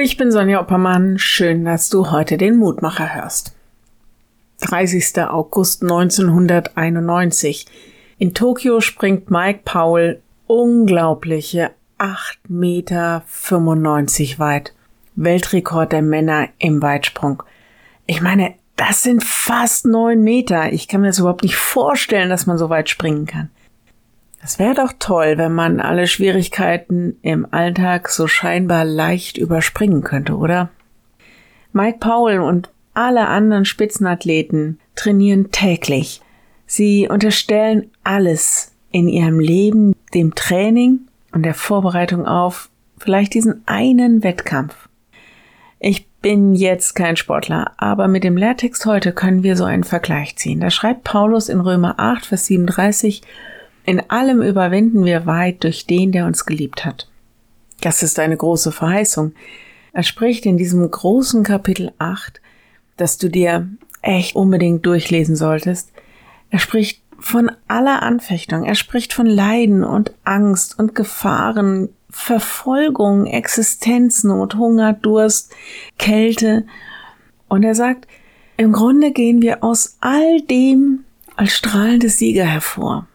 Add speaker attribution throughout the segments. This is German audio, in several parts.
Speaker 1: ich bin Sonja Oppermann. Schön, dass du heute den Mutmacher hörst. 30. August 1991. In Tokio springt Mike Powell unglaubliche 8,95 Meter weit. Weltrekord der Männer im Weitsprung. Ich meine, das sind fast neun Meter. Ich kann mir das überhaupt nicht vorstellen, dass man so weit springen kann. Es wäre doch toll, wenn man alle Schwierigkeiten im Alltag so scheinbar leicht überspringen könnte, oder? Mike Powell und alle anderen Spitzenathleten trainieren täglich. Sie unterstellen alles in ihrem Leben dem Training und der Vorbereitung auf vielleicht diesen einen Wettkampf. Ich bin jetzt kein Sportler, aber mit dem Lehrtext heute können wir so einen Vergleich ziehen. Da schreibt Paulus in Römer 8, Vers 37, in allem überwinden wir weit durch den, der uns geliebt hat. Das ist eine große Verheißung. Er spricht in diesem großen Kapitel 8, dass du dir echt unbedingt durchlesen solltest. Er spricht von aller Anfechtung. Er spricht von Leiden und Angst und Gefahren, Verfolgung, Existenznot, Hunger, Durst, Kälte. Und er sagt, im Grunde gehen wir aus all dem als strahlende Sieger hervor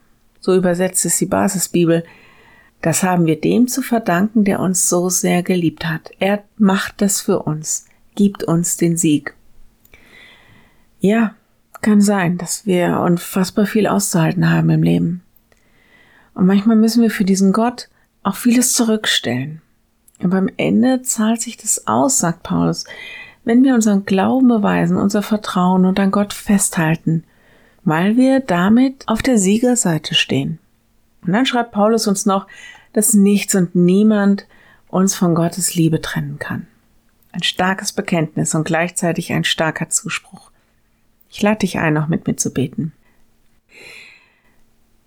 Speaker 1: so übersetzt es die Basisbibel, das haben wir dem zu verdanken, der uns so sehr geliebt hat. Er macht das für uns, gibt uns den Sieg. Ja, kann sein, dass wir unfassbar viel auszuhalten haben im Leben. Und manchmal müssen wir für diesen Gott auch vieles zurückstellen. Und beim Ende zahlt sich das aus, sagt Paulus, wenn wir unseren Glauben beweisen, unser Vertrauen und an Gott festhalten weil wir damit auf der Siegerseite stehen. Und dann schreibt Paulus uns noch, dass nichts und niemand uns von Gottes Liebe trennen kann. Ein starkes Bekenntnis und gleichzeitig ein starker Zuspruch. Ich lade dich ein, noch mit mir zu beten.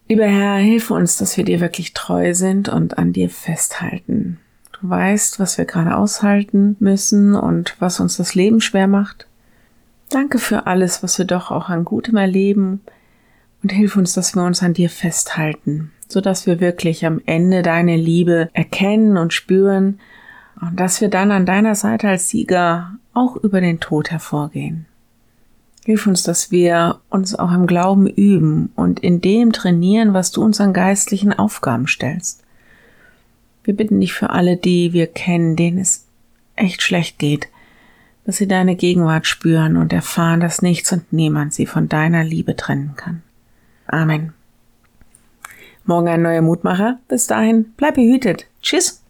Speaker 1: Lieber Herr, hilf uns, dass wir dir wirklich treu sind und an dir festhalten. Du weißt, was wir gerade aushalten müssen und was uns das Leben schwer macht. Danke für alles, was wir doch auch an Gutem erleben und hilf uns, dass wir uns an dir festhalten, so dass wir wirklich am Ende deine Liebe erkennen und spüren und dass wir dann an deiner Seite als Sieger auch über den Tod hervorgehen. Hilf uns, dass wir uns auch im Glauben üben und in dem trainieren, was du uns an geistlichen Aufgaben stellst. Wir bitten dich für alle, die wir kennen, denen es echt schlecht geht, dass sie deine Gegenwart spüren und erfahren, dass nichts und niemand sie von deiner Liebe trennen kann. Amen. Morgen ein neuer Mutmacher. Bis dahin, bleib behütet. Tschüss.